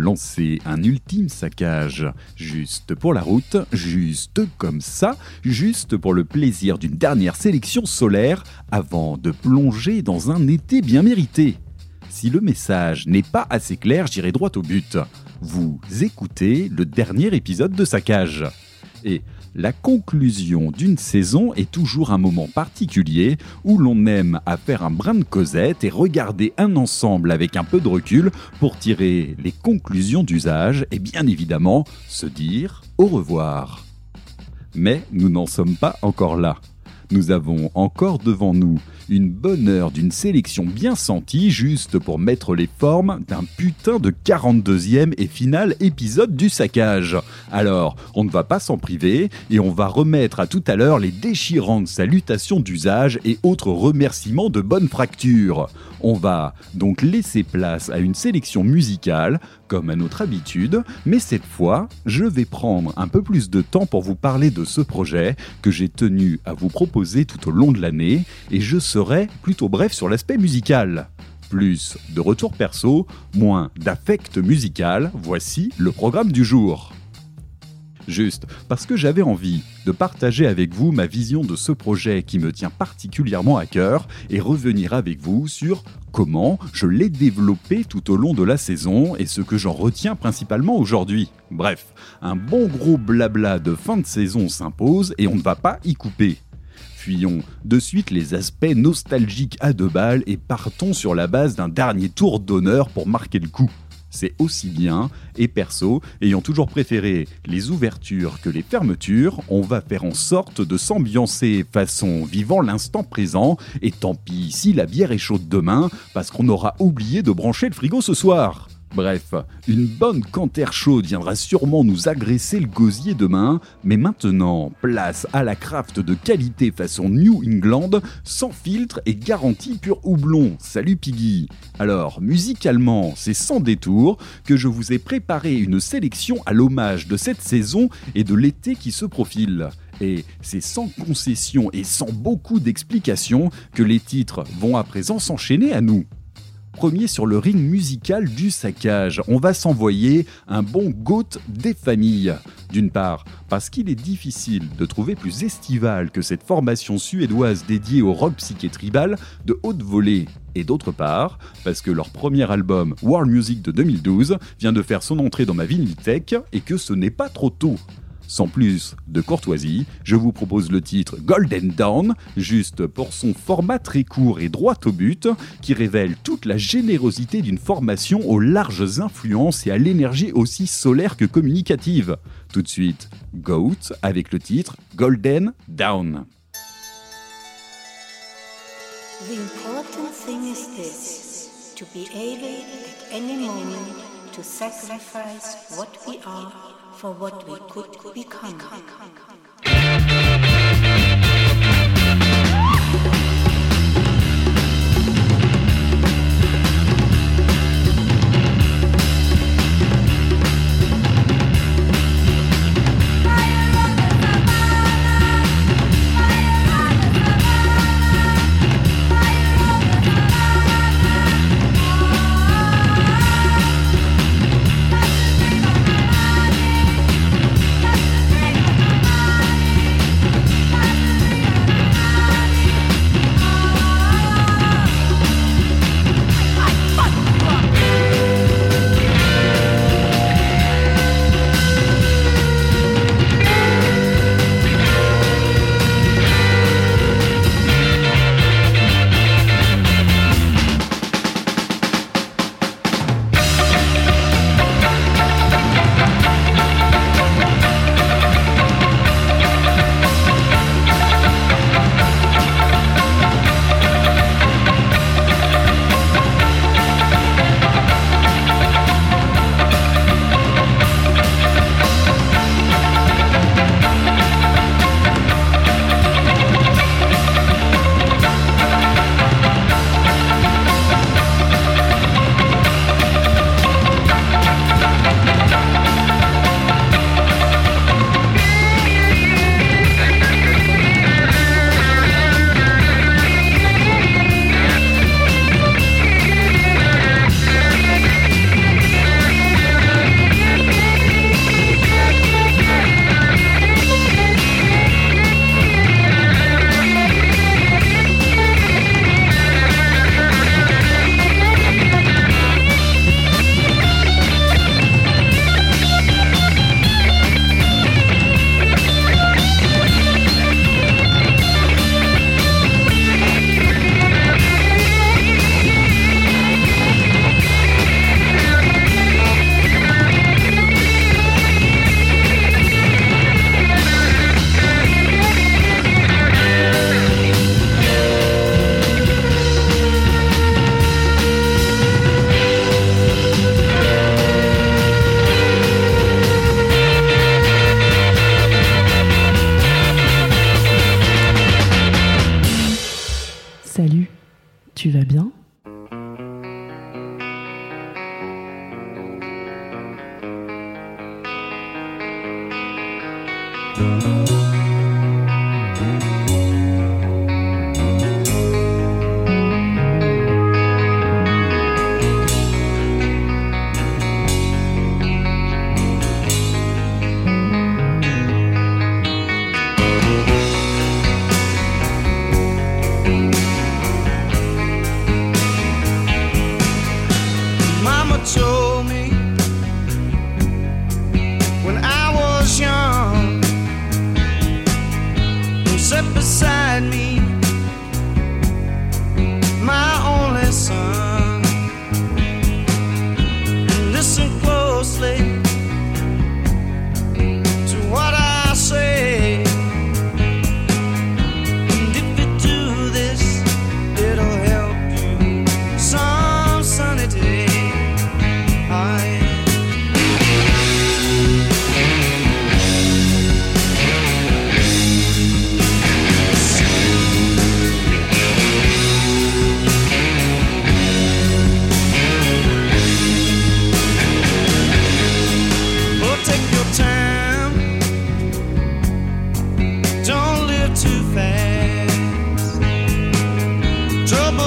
lancer un ultime saccage, juste pour la route, juste comme ça, juste pour le plaisir d'une dernière sélection solaire avant de plonger dans un été bien mérité. Si le message n'est pas assez clair, j'irai droit au but. Vous écoutez le dernier épisode de Saccage. Et la conclusion d'une saison est toujours un moment particulier où l'on aime à faire un brin de causette et regarder un ensemble avec un peu de recul pour tirer les conclusions d'usage et bien évidemment se dire au revoir. Mais nous n'en sommes pas encore là. Nous avons encore devant nous une bonne heure d'une sélection bien sentie juste pour mettre les formes d'un putain de 42e et final épisode du saccage. Alors, on ne va pas s'en priver et on va remettre à tout à l'heure les déchirantes salutations d'usage et autres remerciements de bonne fracture. On va donc laisser place à une sélection musicale, comme à notre habitude, mais cette fois, je vais prendre un peu plus de temps pour vous parler de ce projet que j'ai tenu à vous proposer tout au long de l'année, et je serai plutôt bref sur l'aspect musical. Plus de retour perso, moins d'affect musical, voici le programme du jour. Juste parce que j'avais envie de partager avec vous ma vision de ce projet qui me tient particulièrement à cœur et revenir avec vous sur comment je l'ai développé tout au long de la saison et ce que j'en retiens principalement aujourd'hui. Bref, un bon gros blabla de fin de saison s'impose et on ne va pas y couper. Fuyons de suite les aspects nostalgiques à deux balles et partons sur la base d'un dernier tour d'honneur pour marquer le coup c'est aussi bien, et perso, ayant toujours préféré les ouvertures que les fermetures, on va faire en sorte de s'ambiancer façon vivant l'instant présent, et tant pis si la bière est chaude demain, parce qu'on aura oublié de brancher le frigo ce soir. Bref, une bonne cantère chaude viendra sûrement nous agresser le gosier demain, mais maintenant, place à la craft de qualité façon New England, sans filtre et garantie pur houblon. Salut Piggy Alors, musicalement, c'est sans détour que je vous ai préparé une sélection à l'hommage de cette saison et de l'été qui se profile. Et c'est sans concession et sans beaucoup d'explications que les titres vont à présent s'enchaîner à nous premier sur le ring musical du saccage. On va s'envoyer un bon goat des familles. D'une part, parce qu'il est difficile de trouver plus estival que cette formation suédoise dédiée au rock psyché tribal de haute volée. Et d'autre part, parce que leur premier album, World Music de 2012, vient de faire son entrée dans ma vinyltech et que ce n'est pas trop tôt. Sans plus de courtoisie, je vous propose le titre Golden Dawn, juste pour son format très court et droit au but, qui révèle toute la générosité d'une formation aux larges influences et à l'énergie aussi solaire que communicative. Tout de suite, Goat avec le titre Golden Dawn. For what we could become.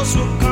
those who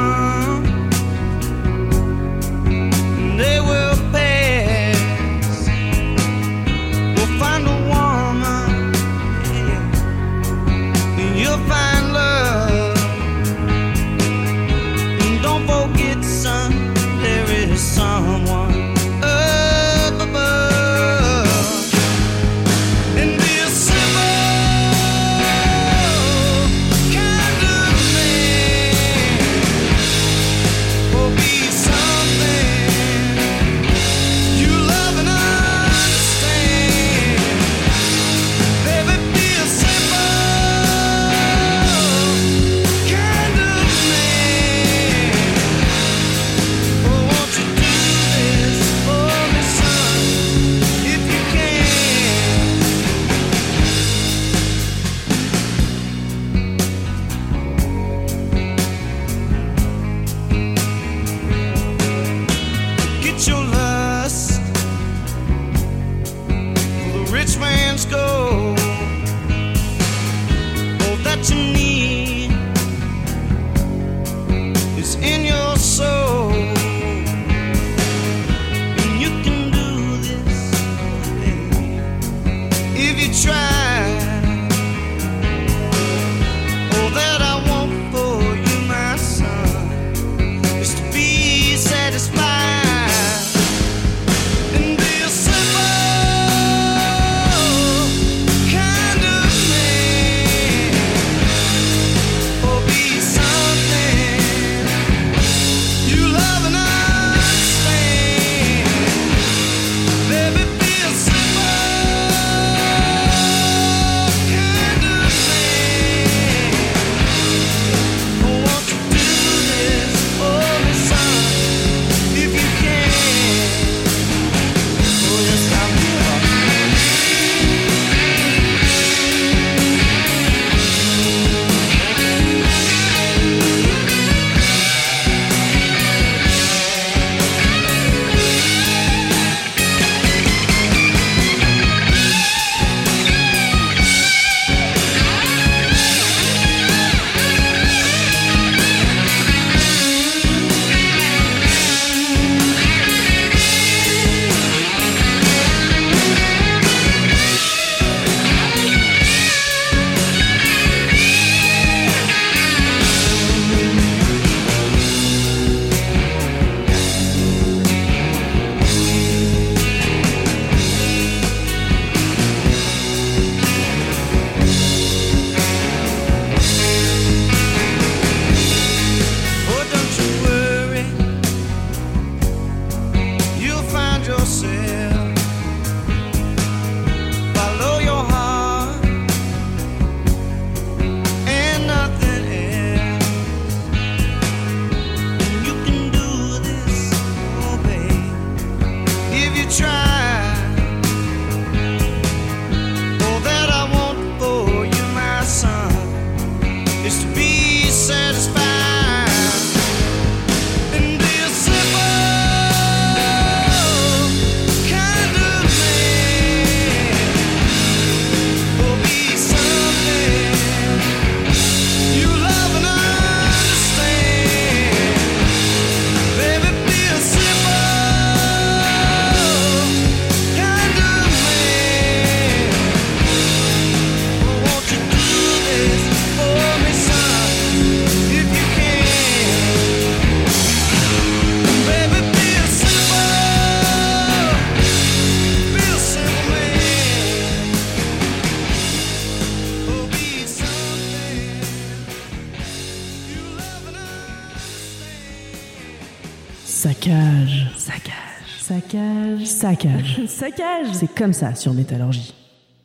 Saccage. Saccage. Saccage. C'est comme ça sur Métallurgie.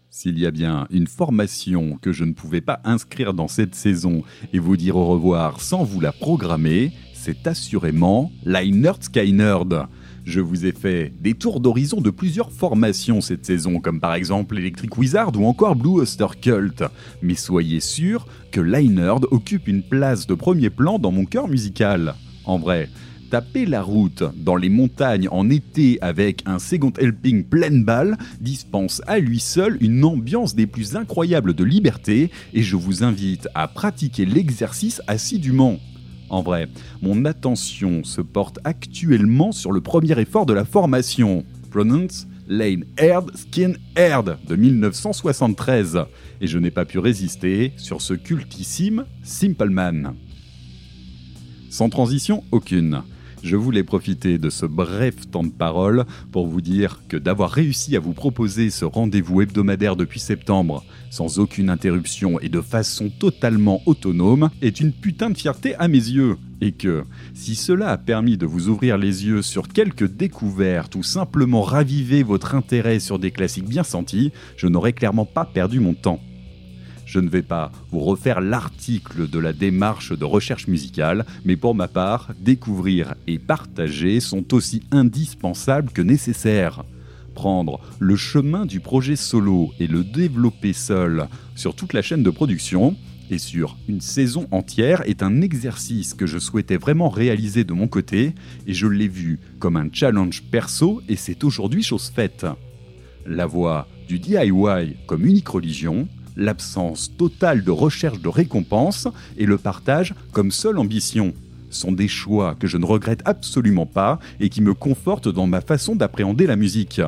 S'il y a bien une formation que je ne pouvais pas inscrire dans cette saison et vous dire au revoir sans vous la programmer, c'est assurément Nerd Sky Nerd. Je vous ai fait des tours d'horizon de plusieurs formations cette saison, comme par exemple Electric Wizard ou encore Blue Oyster Cult. Mais soyez sûr que Nerd occupe une place de premier plan dans mon cœur musical. En vrai, taper la route dans les montagnes en été avec un second helping pleine balle dispense à lui seul une ambiance des plus incroyables de liberté et je vous invite à pratiquer l'exercice assidûment. En vrai, mon attention se porte actuellement sur le premier effort de la formation, Pronounce Lane Aird Skin Aird de 1973, et je n'ai pas pu résister sur ce cultissime Simple Man. Sans transition aucune je voulais profiter de ce bref temps de parole pour vous dire que d'avoir réussi à vous proposer ce rendez-vous hebdomadaire depuis septembre, sans aucune interruption et de façon totalement autonome, est une putain de fierté à mes yeux. Et que, si cela a permis de vous ouvrir les yeux sur quelques découvertes ou simplement raviver votre intérêt sur des classiques bien sentis, je n'aurais clairement pas perdu mon temps. Je ne vais pas vous refaire l'article de la démarche de recherche musicale, mais pour ma part, découvrir et partager sont aussi indispensables que nécessaires. Prendre le chemin du projet solo et le développer seul sur toute la chaîne de production, et sur une saison entière est un exercice que je souhaitais vraiment réaliser de mon côté, et je l'ai vu comme un challenge perso, et c'est aujourd'hui chose faite. La voie du DIY comme unique religion, l'absence totale de recherche de récompense et le partage comme seule ambition sont des choix que je ne regrette absolument pas et qui me confortent dans ma façon d'appréhender la musique.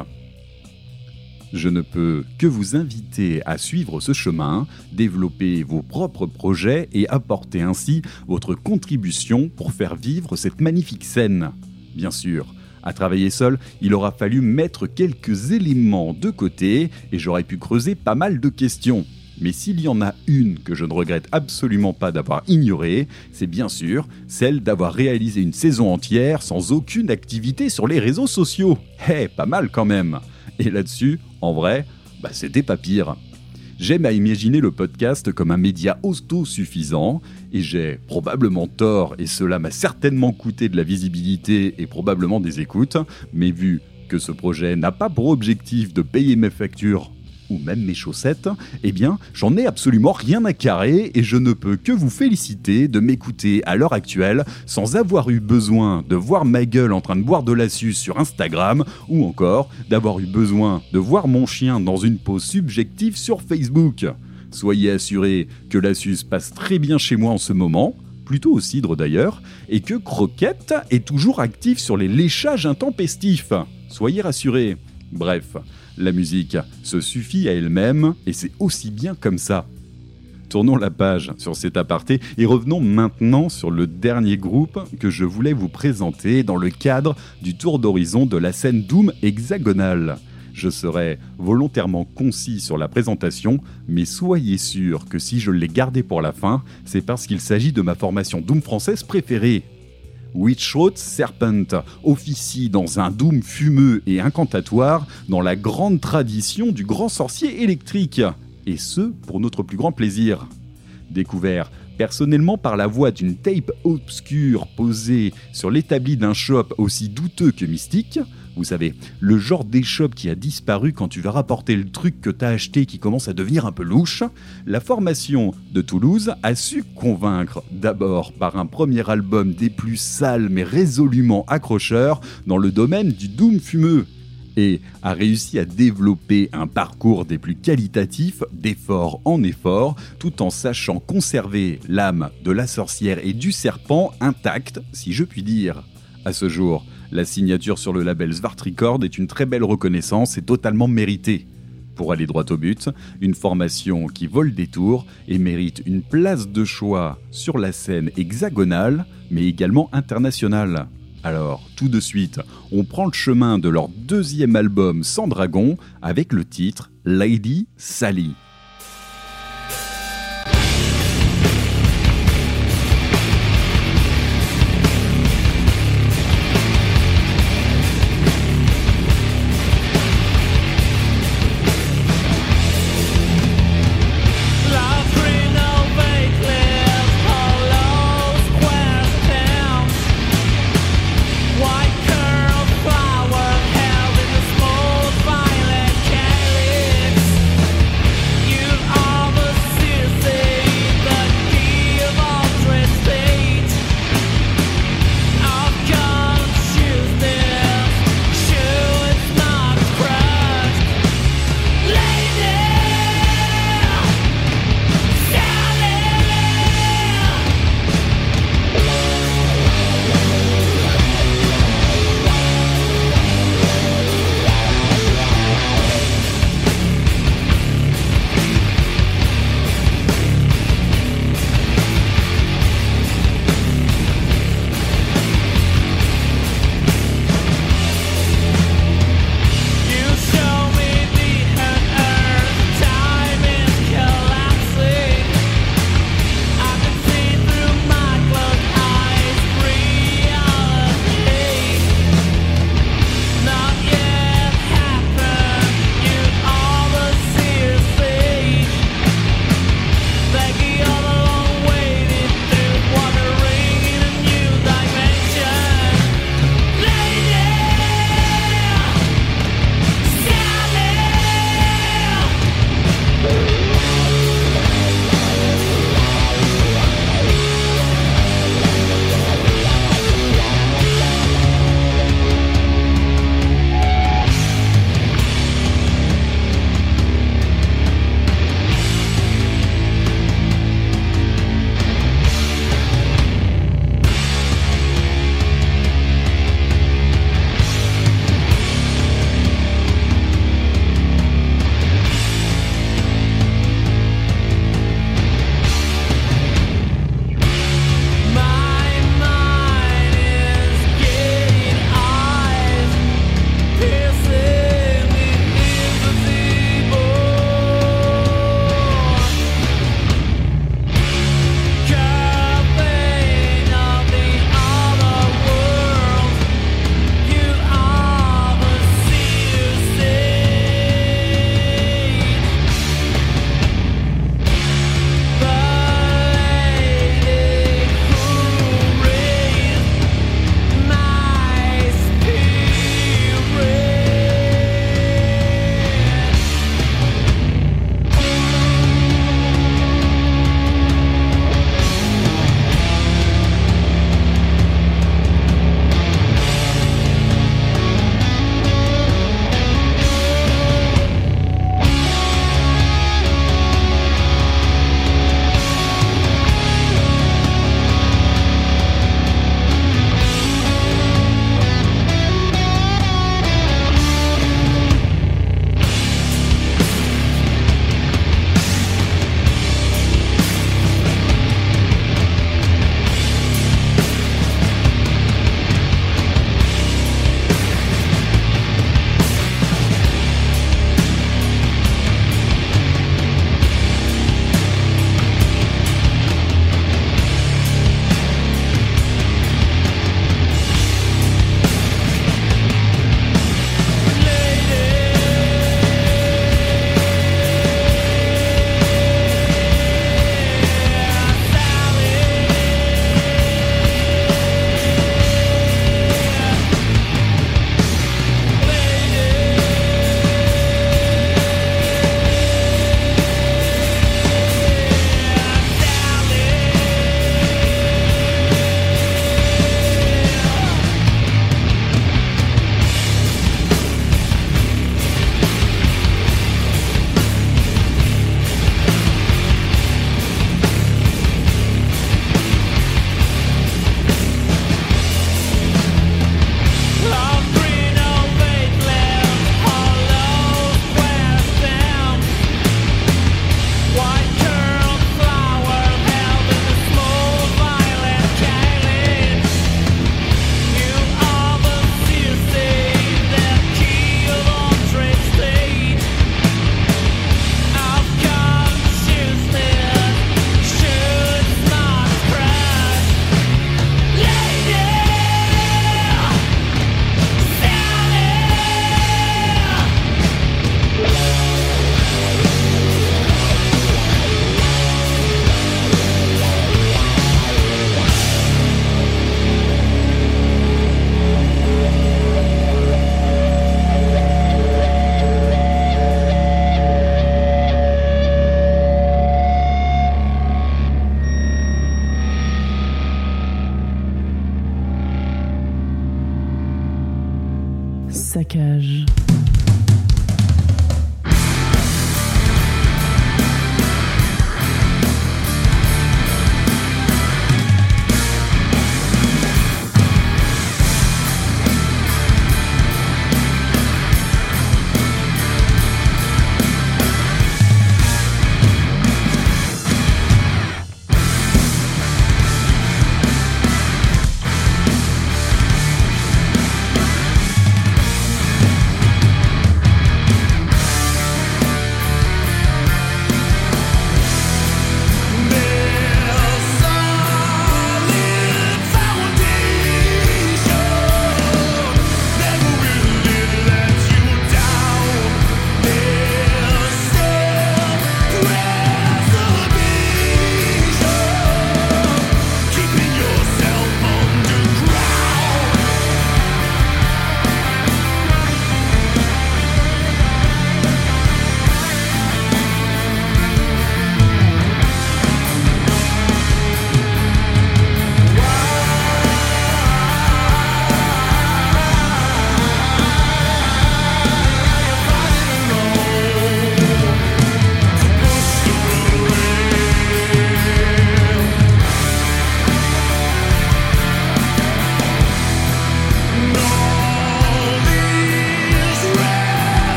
Je ne peux que vous inviter à suivre ce chemin, développer vos propres projets et apporter ainsi votre contribution pour faire vivre cette magnifique scène. Bien sûr, à travailler seul, il aura fallu mettre quelques éléments de côté et j'aurais pu creuser pas mal de questions. Mais s'il y en a une que je ne regrette absolument pas d'avoir ignorée, c'est bien sûr celle d'avoir réalisé une saison entière sans aucune activité sur les réseaux sociaux. Eh, pas mal quand même. Et là-dessus, en vrai, bah c'était pas pire. J'aime à imaginer le podcast comme un média auto-suffisant, et j'ai probablement tort, et cela m'a certainement coûté de la visibilité et probablement des écoutes, mais vu que ce projet n'a pas pour objectif de payer mes factures ou même mes chaussettes, eh bien, j'en ai absolument rien à carrer et je ne peux que vous féliciter de m'écouter à l'heure actuelle sans avoir eu besoin de voir ma gueule en train de boire de la suce sur Instagram ou encore d'avoir eu besoin de voir mon chien dans une pose subjective sur Facebook. Soyez assurés que la suce passe très bien chez moi en ce moment, plutôt au cidre d'ailleurs, et que Croquette est toujours active sur les léchages intempestifs. Soyez rassurés. Bref, la musique se suffit à elle-même et c'est aussi bien comme ça. Tournons la page sur cet aparté et revenons maintenant sur le dernier groupe que je voulais vous présenter dans le cadre du tour d'horizon de la scène Doom hexagonale. Je serai volontairement concis sur la présentation, mais soyez sûr que si je l'ai gardé pour la fin, c'est parce qu'il s'agit de ma formation Doom française préférée. Witchroot Serpent officie dans un doom fumeux et incantatoire dans la grande tradition du grand sorcier électrique, et ce pour notre plus grand plaisir. Découvert personnellement par la voix d'une tape obscure posée sur l'établi d'un shop aussi douteux que mystique, vous savez, le genre d'échoppe qui a disparu quand tu vas rapporter le truc que t'as acheté qui commence à devenir un peu louche, la formation de Toulouse a su convaincre d'abord par un premier album des plus sales mais résolument accrocheurs dans le domaine du doom fumeux et a réussi à développer un parcours des plus qualitatifs d'effort en effort, tout en sachant conserver l'âme de la sorcière et du serpent intacte, si je puis dire. À ce jour, la signature sur le label Svartricord est une très belle reconnaissance et totalement méritée. Pour aller droit au but, une formation qui vole des tours et mérite une place de choix sur la scène hexagonale, mais également internationale. Alors, tout de suite, on prend le chemin de leur deuxième album sans dragon avec le titre Lady Sally.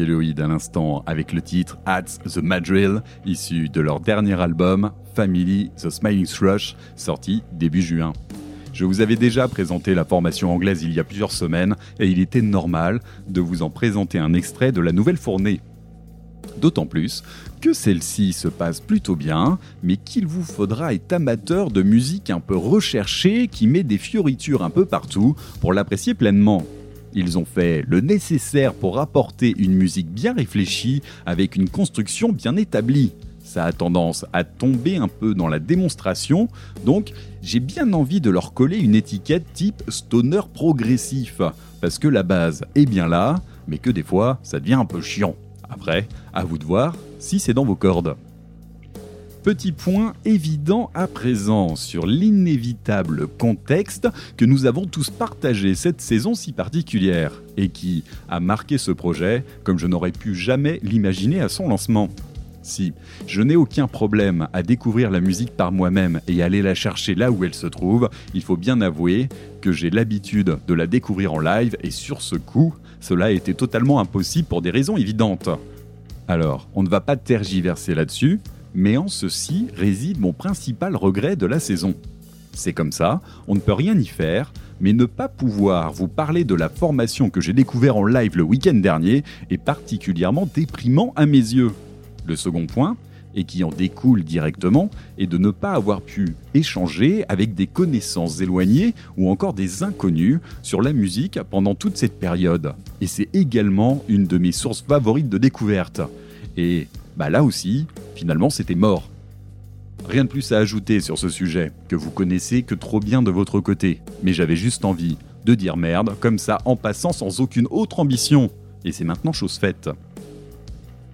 À l'instant avec le titre At the Madrill, issu de leur dernier album Family The Smiling Thrush, sorti début juin. Je vous avais déjà présenté la formation anglaise il y a plusieurs semaines et il était normal de vous en présenter un extrait de la nouvelle fournée. D'autant plus que celle-ci se passe plutôt bien, mais qu'il vous faudra être amateur de musique un peu recherchée qui met des fioritures un peu partout pour l'apprécier pleinement. Ils ont fait le nécessaire pour apporter une musique bien réfléchie avec une construction bien établie. Ça a tendance à tomber un peu dans la démonstration, donc j'ai bien envie de leur coller une étiquette type stoner progressif, parce que la base est bien là, mais que des fois ça devient un peu chiant. Après, à vous de voir si c'est dans vos cordes. Petit point évident à présent sur l'inévitable contexte que nous avons tous partagé cette saison si particulière et qui a marqué ce projet comme je n'aurais pu jamais l'imaginer à son lancement. Si je n'ai aucun problème à découvrir la musique par moi-même et aller la chercher là où elle se trouve, il faut bien avouer que j'ai l'habitude de la découvrir en live et sur ce coup, cela été totalement impossible pour des raisons évidentes. Alors, on ne va pas tergiverser là-dessus, mais en ceci réside mon principal regret de la saison. C'est comme ça, on ne peut rien y faire, mais ne pas pouvoir vous parler de la formation que j'ai découvert en live le week-end dernier est particulièrement déprimant à mes yeux. Le second point, et qui en découle directement, est de ne pas avoir pu échanger avec des connaissances éloignées ou encore des inconnus sur la musique pendant toute cette période. Et c'est également une de mes sources favorites de découverte. Et bah là aussi, finalement, c'était mort. Rien de plus à ajouter sur ce sujet, que vous connaissez que trop bien de votre côté, mais j'avais juste envie de dire merde, comme ça, en passant sans aucune autre ambition. Et c'est maintenant chose faite.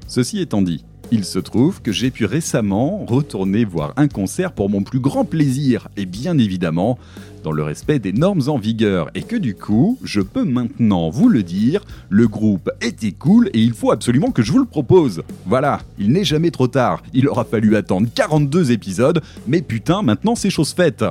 Ceci étant dit, il se trouve que j'ai pu récemment retourner voir un concert pour mon plus grand plaisir, et bien évidemment, dans le respect des normes en vigueur, et que du coup, je peux maintenant vous le dire, le groupe était cool et il faut absolument que je vous le propose. Voilà, il n'est jamais trop tard, il aura fallu attendre 42 épisodes, mais putain, maintenant c'est chose faite.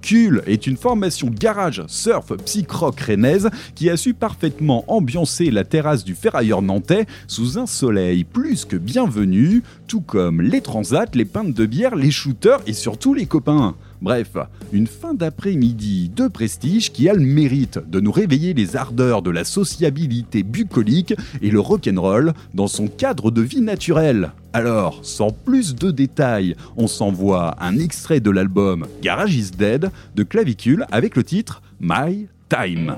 Clavicule est une formation garage surf psych-rock rennaise qui a su parfaitement ambiancer la terrasse du ferrailleur nantais sous un soleil plus que bienvenu, tout comme les transats, les pintes de bière, les shooters et surtout les copains. Bref, une fin d'après-midi de prestige qui a le mérite de nous réveiller les ardeurs de la sociabilité bucolique et le rock'n'roll dans son cadre de vie naturel. Alors, sans plus de détails, on s'envoie un extrait de l'album Garage is Dead de Clavicule avec le titre My Time.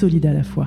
Solide à la fois.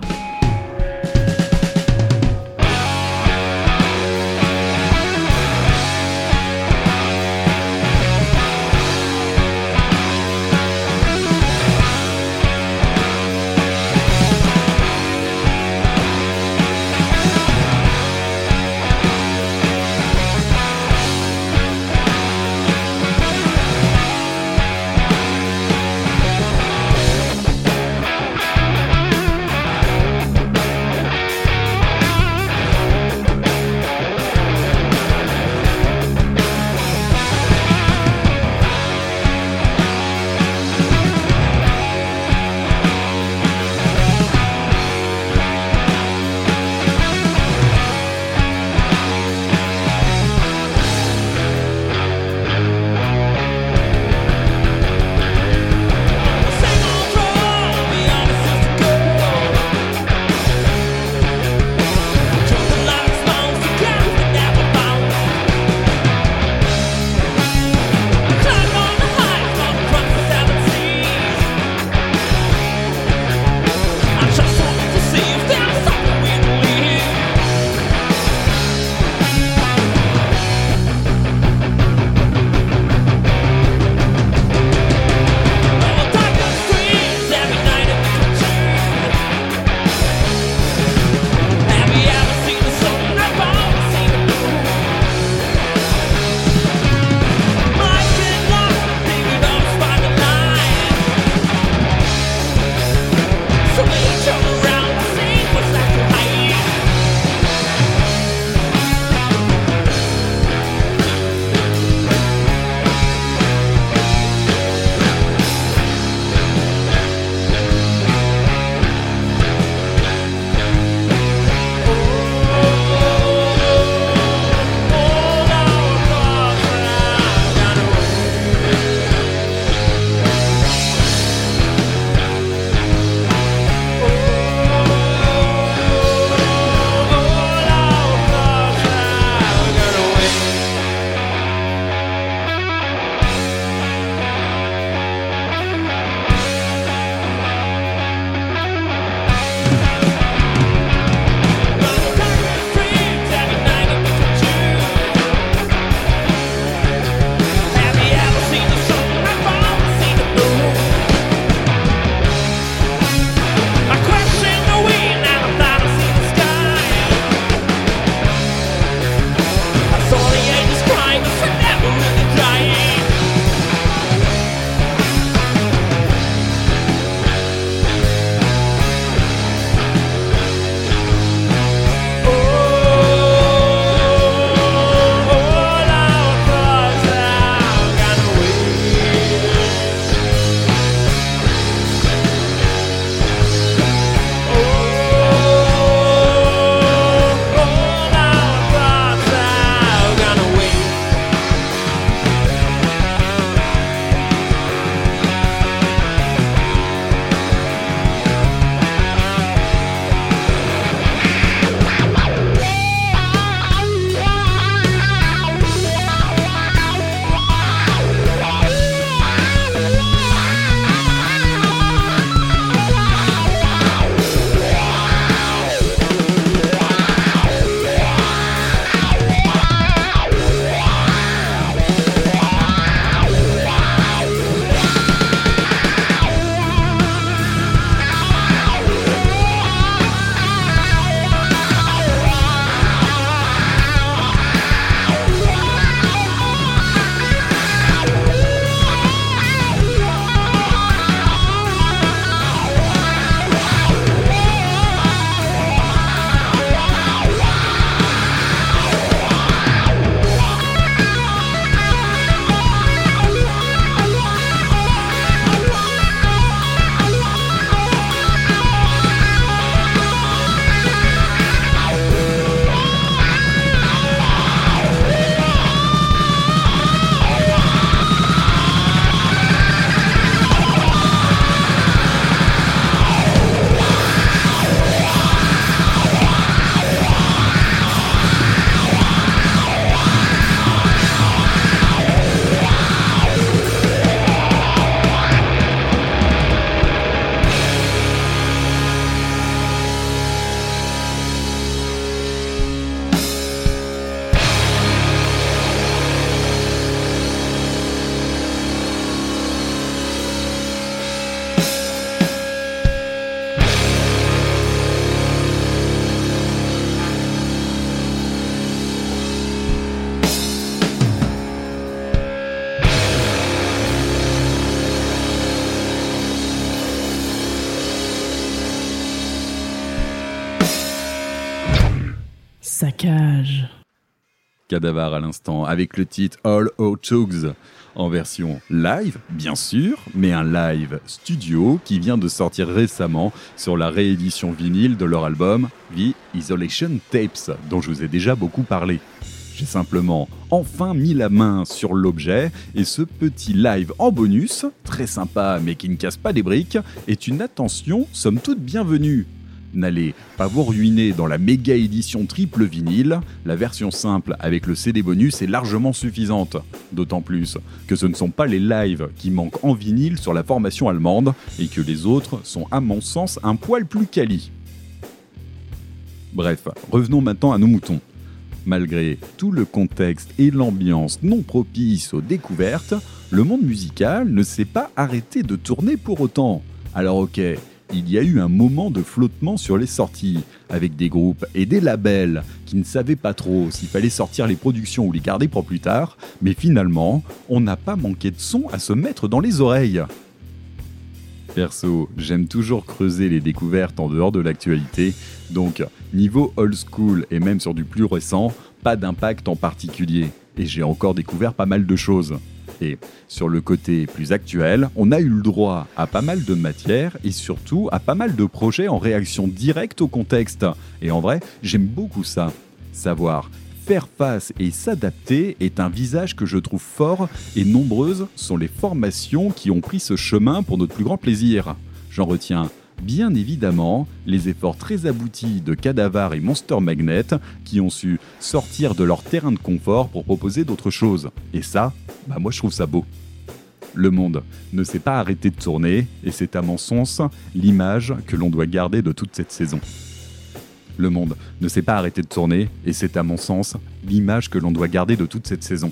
Cadavar à l'instant, avec le titre All Out Tugs, en version live, bien sûr, mais un live studio qui vient de sortir récemment sur la réédition vinyle de leur album The Isolation Tapes, dont je vous ai déjà beaucoup parlé. J'ai simplement enfin mis la main sur l'objet et ce petit live en bonus, très sympa mais qui ne casse pas des briques, est une attention somme toute bienvenue. N'allez pas vous ruiner dans la méga édition triple vinyle, la version simple avec le CD bonus est largement suffisante. D'autant plus que ce ne sont pas les lives qui manquent en vinyle sur la formation allemande et que les autres sont à mon sens un poil plus quali. Bref, revenons maintenant à nos moutons. Malgré tout le contexte et l'ambiance non propice aux découvertes, le monde musical ne s'est pas arrêté de tourner pour autant. Alors ok, il y a eu un moment de flottement sur les sorties, avec des groupes et des labels qui ne savaient pas trop s'il fallait sortir les productions ou les garder pour plus tard, mais finalement, on n'a pas manqué de son à se mettre dans les oreilles. Perso, j'aime toujours creuser les découvertes en dehors de l'actualité, donc niveau old school et même sur du plus récent, pas d'impact en particulier. Et j'ai encore découvert pas mal de choses. Sur le côté plus actuel, on a eu le droit à pas mal de matière et surtout à pas mal de projets en réaction directe au contexte. Et en vrai, j'aime beaucoup ça. Savoir faire face et s'adapter est un visage que je trouve fort et nombreuses sont les formations qui ont pris ce chemin pour notre plus grand plaisir. J'en retiens bien évidemment les efforts très aboutis de Cadavar et Monster Magnet qui ont su sortir de leur terrain de confort pour proposer d'autres choses. Et ça, bah moi je trouve ça beau. Le monde ne s'est pas arrêté de tourner et c'est à mon sens l'image que l'on doit garder de toute cette saison. Le monde ne s'est pas arrêté de tourner et c'est à mon sens l'image que l'on doit garder de toute cette saison.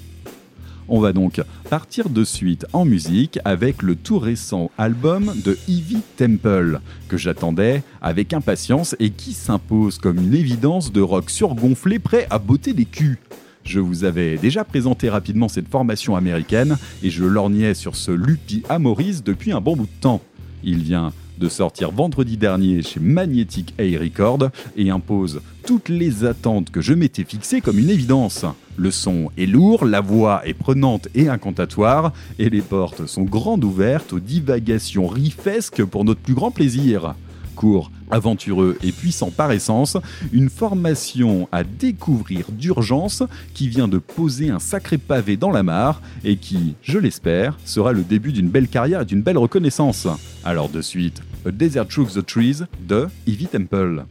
On va donc partir de suite en musique avec le tout récent album de Ivy Temple, que j'attendais avec impatience et qui s'impose comme une évidence de rock surgonflé prêt à botter des culs. Je vous avais déjà présenté rapidement cette formation américaine et je lorgnais sur ce Lupi Amoris depuis un bon bout de temps. Il vient de sortir vendredi dernier chez Magnetic A Record et impose toutes les attentes que je m'étais fixées comme une évidence. Le son est lourd, la voix est prenante et incantatoire, et les portes sont grandes ouvertes aux divagations riffesques pour notre plus grand plaisir. Court, aventureux et puissant par essence, une formation à découvrir d'urgence qui vient de poser un sacré pavé dans la mare et qui, je l'espère, sera le début d'une belle carrière et d'une belle reconnaissance. Alors de suite, A Desert Shook the Trees de Ivy Temple.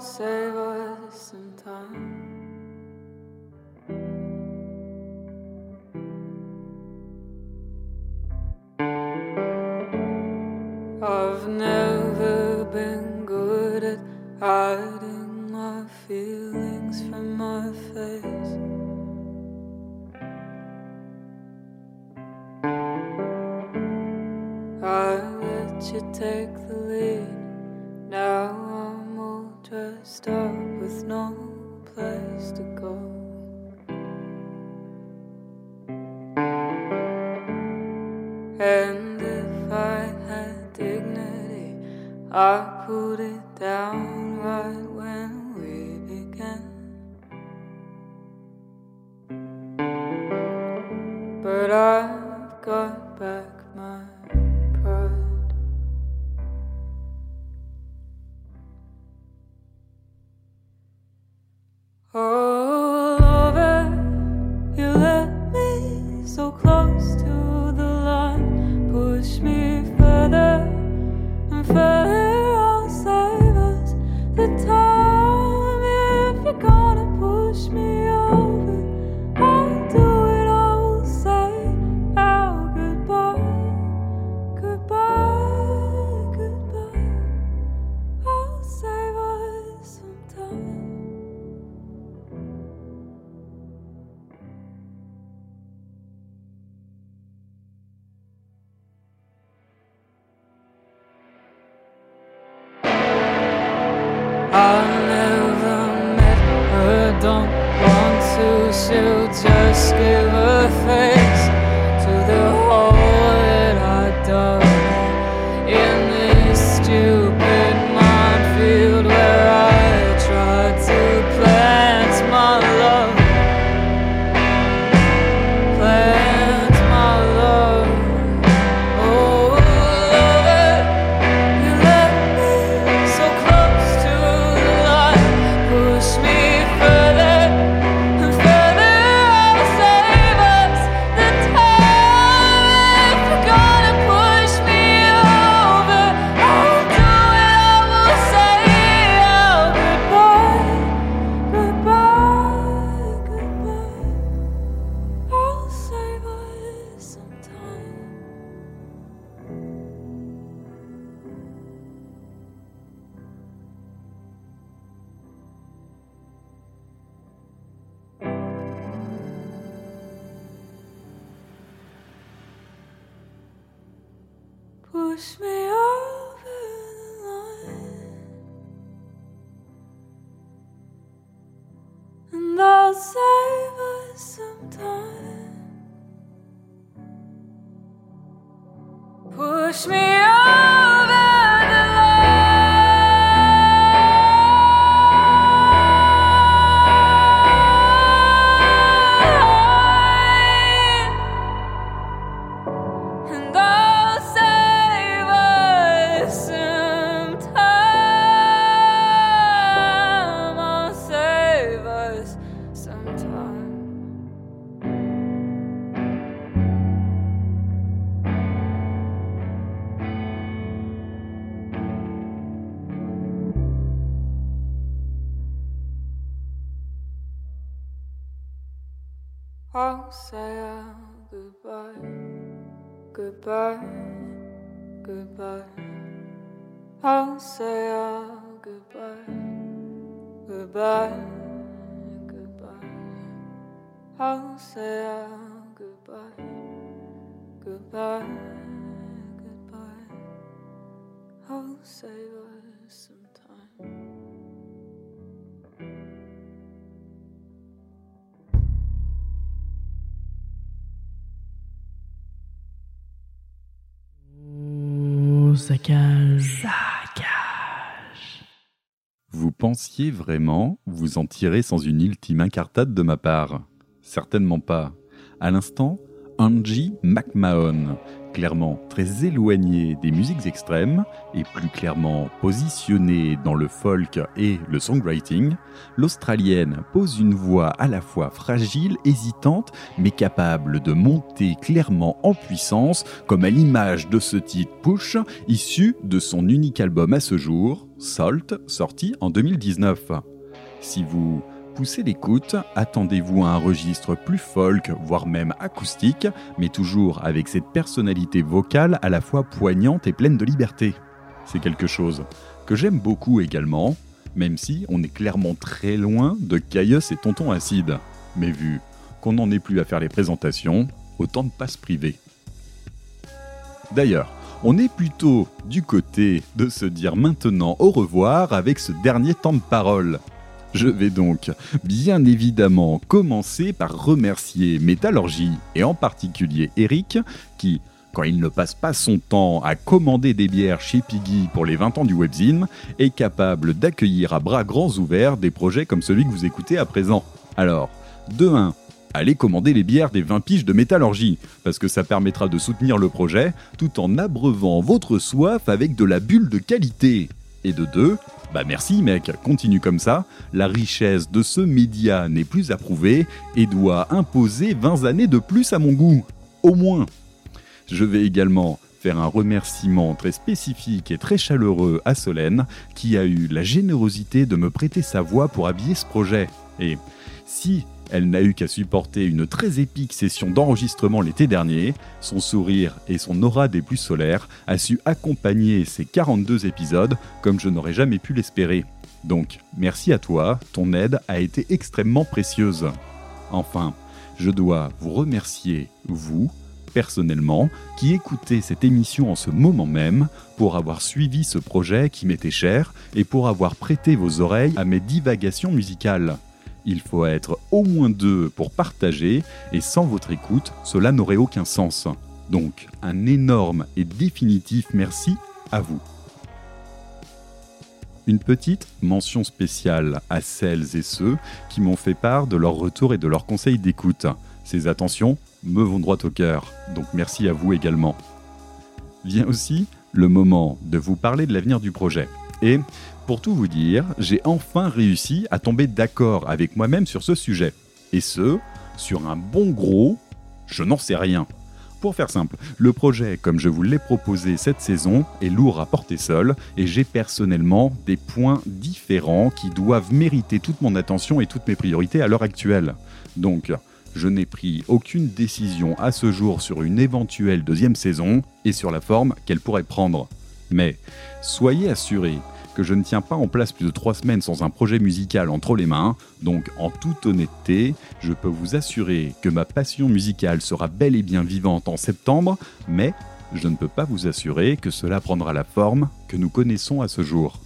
save us. Oh, I'll say goodbye, goodbye, goodbye. I'll save us Vous pensiez vraiment vous en tirer sans une ultime incartade de ma part? Certainement pas. À l'instant, Angie McMahon, clairement très éloignée des musiques extrêmes et plus clairement positionnée dans le folk et le songwriting, l'Australienne pose une voix à la fois fragile, hésitante, mais capable de monter clairement en puissance, comme à l'image de ce titre Push, issu de son unique album à ce jour, Salt, sorti en 2019. Si vous poussez l'écoute, attendez-vous à un registre plus folk, voire même acoustique, mais toujours avec cette personnalité vocale à la fois poignante et pleine de liberté. C'est quelque chose que j'aime beaucoup également, même si on est clairement très loin de Caius et Tonton Acide. Mais vu qu'on n'en est plus à faire les présentations, autant ne pas se priver. D'ailleurs, on est plutôt du côté de se dire maintenant au revoir avec ce dernier temps de parole. Je vais donc bien évidemment commencer par remercier Métallurgie et en particulier Eric qui, quand il ne passe pas son temps à commander des bières chez Piggy pour les 20 ans du webzine, est capable d'accueillir à bras grands ouverts des projets comme celui que vous écoutez à présent. Alors, de 1, allez commander les bières des 20 piges de métallurgie, parce que ça permettra de soutenir le projet tout en abreuvant votre soif avec de la bulle de qualité. Et de 2, bah merci mec, continue comme ça, la richesse de ce média n'est plus approuvée et doit imposer 20 années de plus à mon goût. Au moins. Je vais également faire un remerciement très spécifique et très chaleureux à Solène, qui a eu la générosité de me prêter sa voix pour habiller ce projet. Et si elle n'a eu qu'à supporter une très épique session d'enregistrement l'été dernier, son sourire et son aura des plus solaires a su accompagner ces 42 épisodes comme je n'aurais jamais pu l'espérer. Donc, merci à toi, ton aide a été extrêmement précieuse. Enfin, je dois vous remercier, vous, personnellement, qui écoutez cette émission en ce moment même, pour avoir suivi ce projet qui m'était cher et pour avoir prêté vos oreilles à mes divagations musicales. Il faut être au moins deux pour partager, et sans votre écoute, cela n'aurait aucun sens. Donc, un énorme et définitif merci à vous. Une petite mention spéciale à celles et ceux qui m'ont fait part de leur retour et de leurs conseils d'écoute. Ces attentions me vont droit au cœur, donc merci à vous également. Vient aussi le moment de vous parler de l'avenir du projet. Et pour tout vous dire, j'ai enfin réussi à tomber d'accord avec moi-même sur ce sujet. Et ce, sur un bon gros, je n'en sais rien. Pour faire simple, le projet, comme je vous l'ai proposé cette saison, est lourd à porter seul, et j'ai personnellement des points différents qui doivent mériter toute mon attention et toutes mes priorités à l'heure actuelle. Donc, je n'ai pris aucune décision à ce jour sur une éventuelle deuxième saison et sur la forme qu'elle pourrait prendre. Mais soyez assurés que je ne tiens pas en place plus de trois semaines sans un projet musical entre les mains, donc en toute honnêteté, je peux vous assurer que ma passion musicale sera bel et bien vivante en septembre, mais je ne peux pas vous assurer que cela prendra la forme que nous connaissons à ce jour.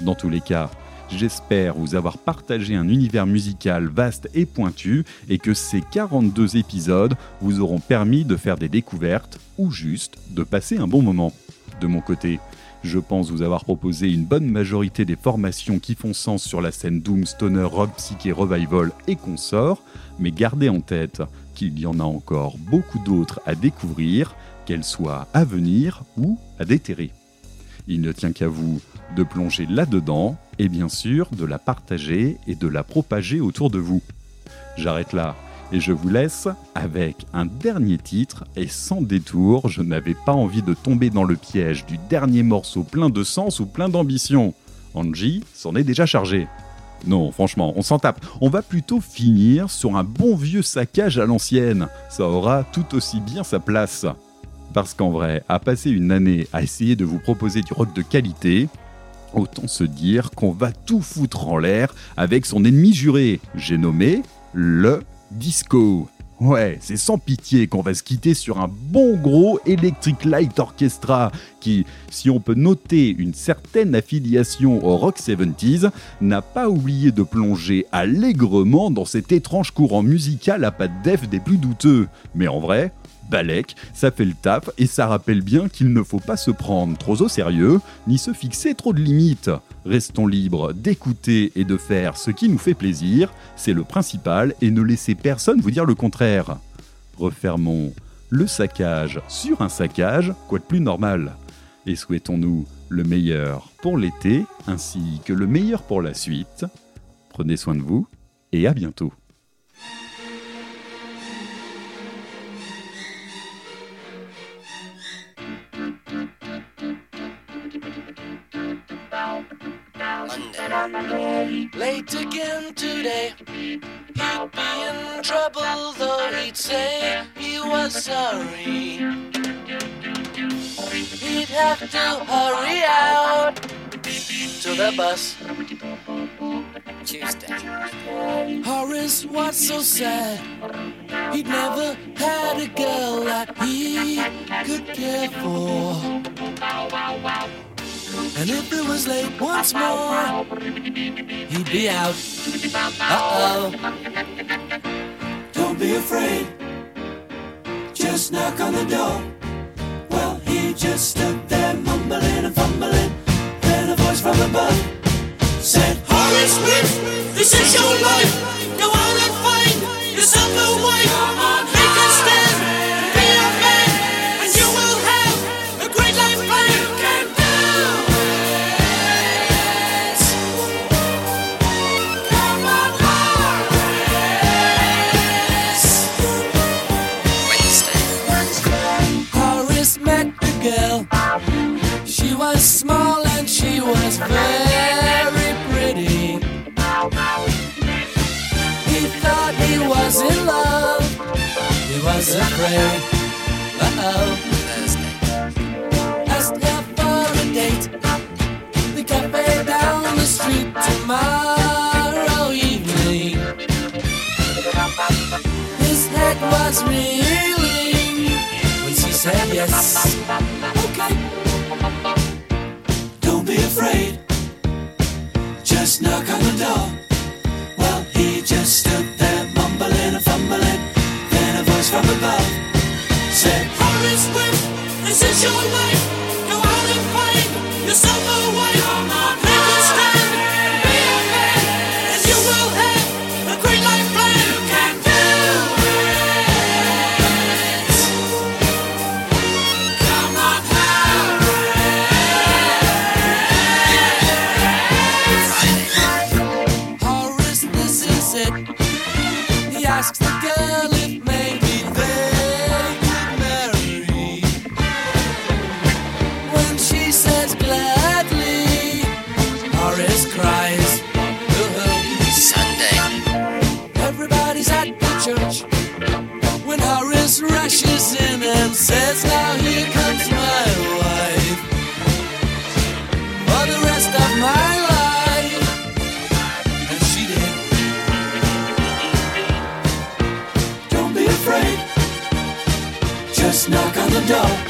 Dans tous les cas, j'espère vous avoir partagé un univers musical vaste et pointu et que ces 42 épisodes vous auront permis de faire des découvertes ou juste de passer un bon moment. De mon côté, je pense vous avoir proposé une bonne majorité des formations qui font sens sur la scène Doom, Stoner, Rock, Psyché, Revival et consorts, mais gardez en tête qu'il y en a encore beaucoup d'autres à découvrir, qu'elles soient à venir ou à déterrer. Il ne tient qu'à vous de plonger là-dedans et bien sûr de la partager et de la propager autour de vous. J'arrête là et je vous laisse avec un dernier titre et sans détour, je n'avais pas envie de tomber dans le piège du dernier morceau plein de sens ou plein d'ambition. Angie s'en est déjà chargé. Non, franchement, on s'en tape. On va plutôt finir sur un bon vieux saccage à l'ancienne. Ça aura tout aussi bien sa place. Parce qu'en vrai, à passer une année à essayer de vous proposer du rock de qualité, autant se dire qu'on va tout foutre en l'air avec son ennemi juré. J'ai nommé le disco. Ouais, c'est sans pitié qu'on va se quitter sur un bon gros Electric Light Orchestra qui, si on peut noter une certaine affiliation au rock 70s, n'a pas oublié de plonger allègrement dans cet étrange courant musical à pas de def des plus douteux. Mais en vrai, Balek, ça fait le taf et ça rappelle bien qu'il ne faut pas se prendre trop au sérieux, ni se fixer trop de limites. Restons libres d'écouter et de faire ce qui nous fait plaisir, c'est le principal, et ne laissez personne vous dire le contraire. Refermons le saccage sur un saccage, quoi de plus normal? Et souhaitons-nous le meilleur pour l'été ainsi que le meilleur pour la suite. Prenez soin de vous et à bientôt. Late again today. He'd be in trouble, though he'd say he was sorry. He'd have to hurry out to the bus. Tuesday. Horace was so sad. He'd never had a girl that he could care for. And if it was late once more, he'd be out. Uh oh. Don't be afraid. Just knock on the door. Well, he just stood there mumbling and fumbling. Then a voice from above said, Horace Swift, this is your life. Go out and find yourself a wife. Was very pretty. He thought he was in love. He was afraid. Uh oh. Asked her for a date. The cafe down the street tomorrow afraid. Just knock on the door. Well, he just stood there mumbling and fumbling. Then a voice from above said, Horace Swift, this is your life. Asks the girl if maybe they could marry. When she says gladly, Horace cries. Sunday. Everybody's at the church. When Horace rushes in and says, Now here comes the door.